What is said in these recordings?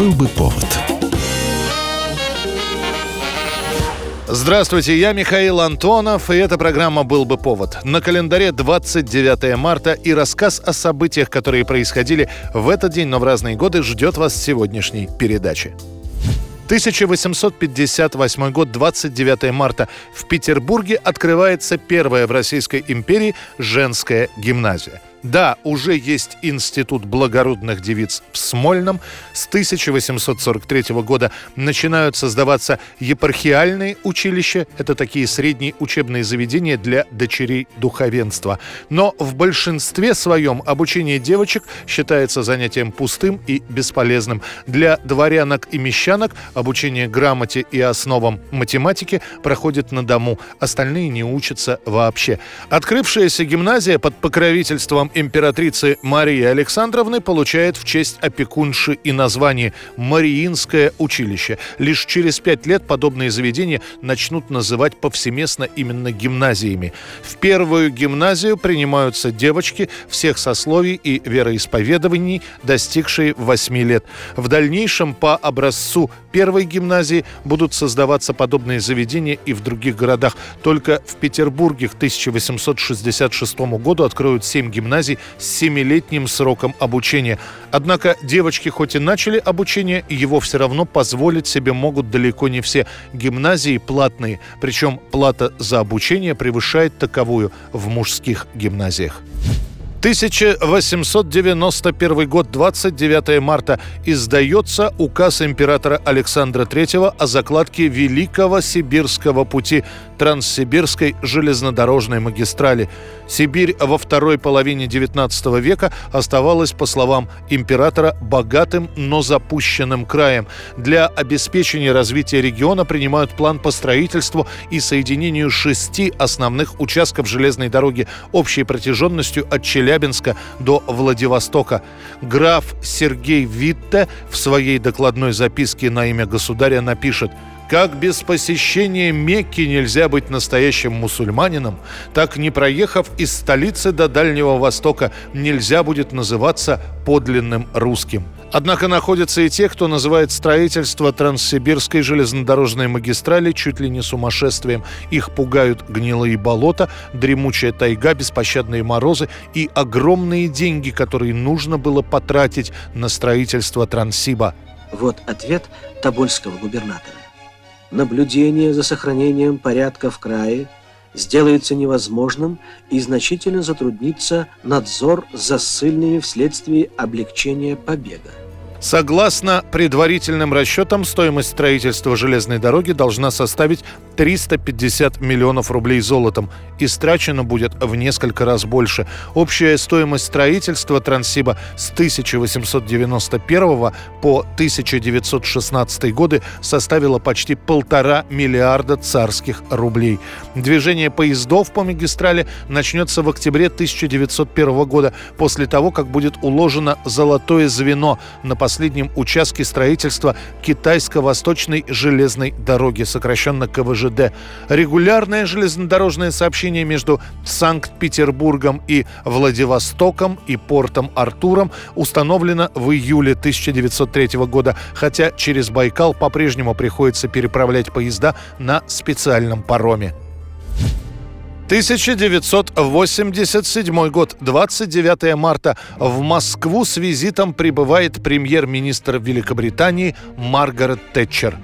Был бы повод. Здравствуйте, я Михаил Антонов, и эта программа «Был бы повод». На календаре 29 марта и рассказ о событиях, которые происходили в этот день, но в разные годы, ждет вас в сегодняшней передаче. 1858 год, 29 марта. В Петербурге открывается первая в Российской империи женская гимназия – да, уже есть институт благородных девиц в Смольном. С 1843 года начинают создаваться епархиальные училища. Это такие средние учебные заведения для дочерей духовенства. Но в большинстве своем обучение девочек считается занятием пустым и бесполезным. Для дворянок и мещанок обучение грамоте и основам математики проходит на дому. Остальные не учатся вообще. Открывшаяся гимназия под покровительством императрицы Марии Александровны получает в честь опекунши и название «Мариинское училище». Лишь через пять лет подобные заведения начнут называть повсеместно именно гимназиями. В первую гимназию принимаются девочки всех сословий и вероисповедований, достигшие 8 лет. В дальнейшем по образцу первой гимназии будут создаваться подобные заведения и в других городах. Только в Петербурге к 1866 году откроют 7 гимназий гимназий с семилетним сроком обучения. Однако девочки хоть и начали обучение, его все равно позволить себе могут далеко не все. Гимназии платные, причем плата за обучение превышает таковую в мужских гимназиях. 1891 год, 29 марта, издается указ императора Александра III о закладке Великого Сибирского пути Транссибирской железнодорожной магистрали. Сибирь во второй половине XIX века оставалась, по словам императора, богатым, но запущенным краем. Для обеспечения развития региона принимают план по строительству и соединению шести основных участков железной дороги общей протяженностью от Челябинска до Владивостока. Граф Сергей Витте в своей докладной записке на имя государя напишет как без посещения Мекки нельзя быть настоящим мусульманином, так не проехав из столицы до Дальнего Востока нельзя будет называться подлинным русским. Однако находятся и те, кто называет строительство Транссибирской железнодорожной магистрали чуть ли не сумасшествием. Их пугают гнилые болота, дремучая тайга, беспощадные морозы и огромные деньги, которые нужно было потратить на строительство Транссиба. Вот ответ Тобольского губернатора. Наблюдение за сохранением порядка в крае сделается невозможным и значительно затруднится надзор за ссыльными вследствие облегчения побега. Согласно предварительным расчетам, стоимость строительства железной дороги должна составить 350 миллионов рублей золотом. Истрачено будет в несколько раз больше. Общая стоимость строительства Транссиба с 1891 по 1916 годы составила почти полтора миллиарда царских рублей. Движение поездов по магистрали начнется в октябре 1901 года, после того, как будет уложено золотое звено на последнем участке строительства Китайско-Восточной железной дороги, сокращенно КВЖД. Регулярное железнодорожное сообщение между Санкт-Петербургом и Владивостоком и портом Артуром установлено в июле 1903 года, хотя через Байкал по-прежнему приходится переправлять поезда на специальном пароме. 1987 год, 29 марта. В Москву с визитом прибывает премьер-министр Великобритании Маргарет Тэтчер.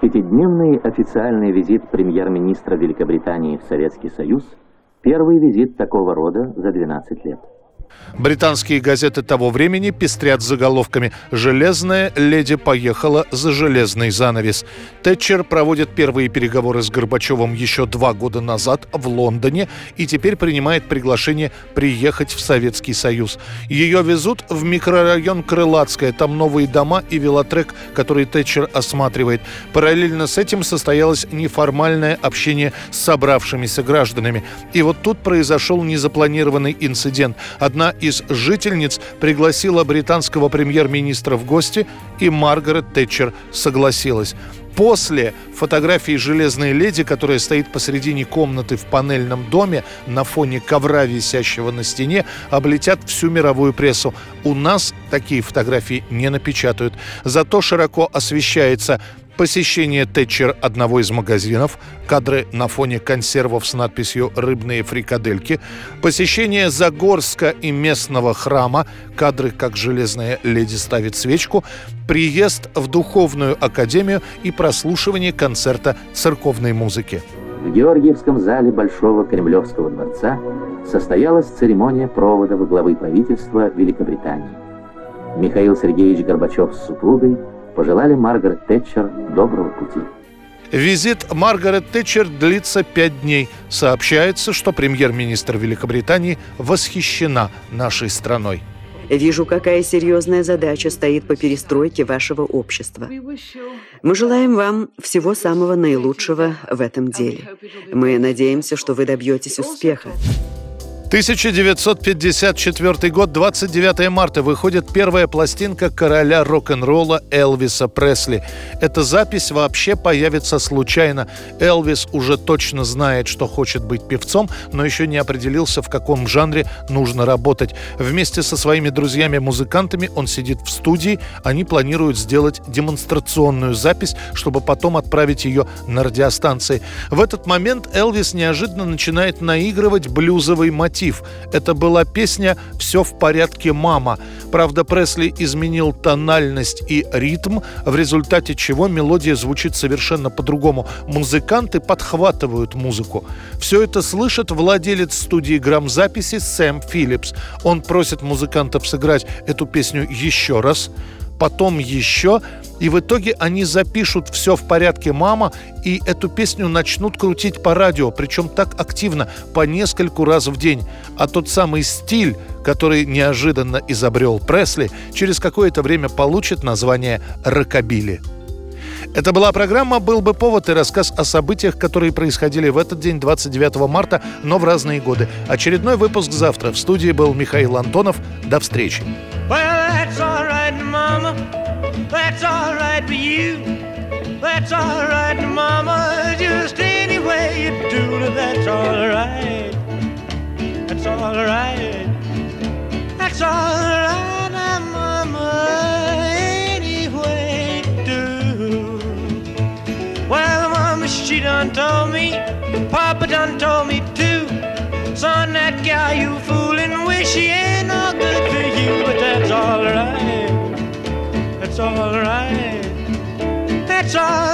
Пятидневный официальный визит премьер-министра Великобритании в Советский Союз – первый визит такого рода за 12 лет. Британские газеты того времени пестрят заголовками «Железная леди поехала за железный занавес». Тэтчер проводит первые переговоры с Горбачевым еще два года назад в Лондоне и теперь принимает приглашение приехать в Советский Союз. Ее везут в микрорайон Крылатская. Там новые дома и велотрек, который Тэтчер осматривает. Параллельно с этим состоялось неформальное общение с собравшимися гражданами. И вот тут произошел незапланированный инцидент. Одна одна из жительниц пригласила британского премьер-министра в гости, и Маргарет Тэтчер согласилась. После фотографии «Железной леди», которая стоит посредине комнаты в панельном доме на фоне ковра, висящего на стене, облетят всю мировую прессу. У нас такие фотографии не напечатают. Зато широко освещается посещение Тэтчер одного из магазинов, кадры на фоне консервов с надписью «Рыбные фрикадельки», посещение Загорска и местного храма, кадры, как железная леди ставит свечку, приезд в Духовную академию и прослушивание концерта церковной музыки. В Георгиевском зале Большого Кремлевского дворца состоялась церемония провода главы правительства Великобритании. Михаил Сергеевич Горбачев с супругой – пожелали Маргарет Тэтчер доброго пути. Визит Маргарет Тэтчер длится пять дней. Сообщается, что премьер-министр Великобритании восхищена нашей страной. Вижу, какая серьезная задача стоит по перестройке вашего общества. Мы желаем вам всего самого наилучшего в этом деле. Мы надеемся, что вы добьетесь успеха. 1954 год, 29 марта, выходит первая пластинка короля рок-н-ролла Элвиса Пресли. Эта запись вообще появится случайно. Элвис уже точно знает, что хочет быть певцом, но еще не определился, в каком жанре нужно работать. Вместе со своими друзьями-музыкантами он сидит в студии. Они планируют сделать демонстрационную запись, чтобы потом отправить ее на радиостанции. В этот момент Элвис неожиданно начинает наигрывать блюзовый мотив мотив. Это была песня «Все в порядке, мама». Правда, Пресли изменил тональность и ритм, в результате чего мелодия звучит совершенно по-другому. Музыканты подхватывают музыку. Все это слышит владелец студии грамзаписи Сэм Филлипс. Он просит музыкантов сыграть эту песню еще раз потом еще, и в итоге они запишут «Все в порядке, мама», и эту песню начнут крутить по радио, причем так активно, по нескольку раз в день. А тот самый стиль, который неожиданно изобрел Пресли, через какое-то время получит название «рокобили». Это была программа «Был бы повод» и рассказ о событиях, которые происходили в этот день, 29 марта, но в разные годы. Очередной выпуск завтра. В студии был Михаил Антонов. До встречи. Well, for you. That's all right, mama. Just any way you do it, that's all right. That's all right. That's all right, mama. Any way you do. Well, mama, she done told me. Papa done told me try.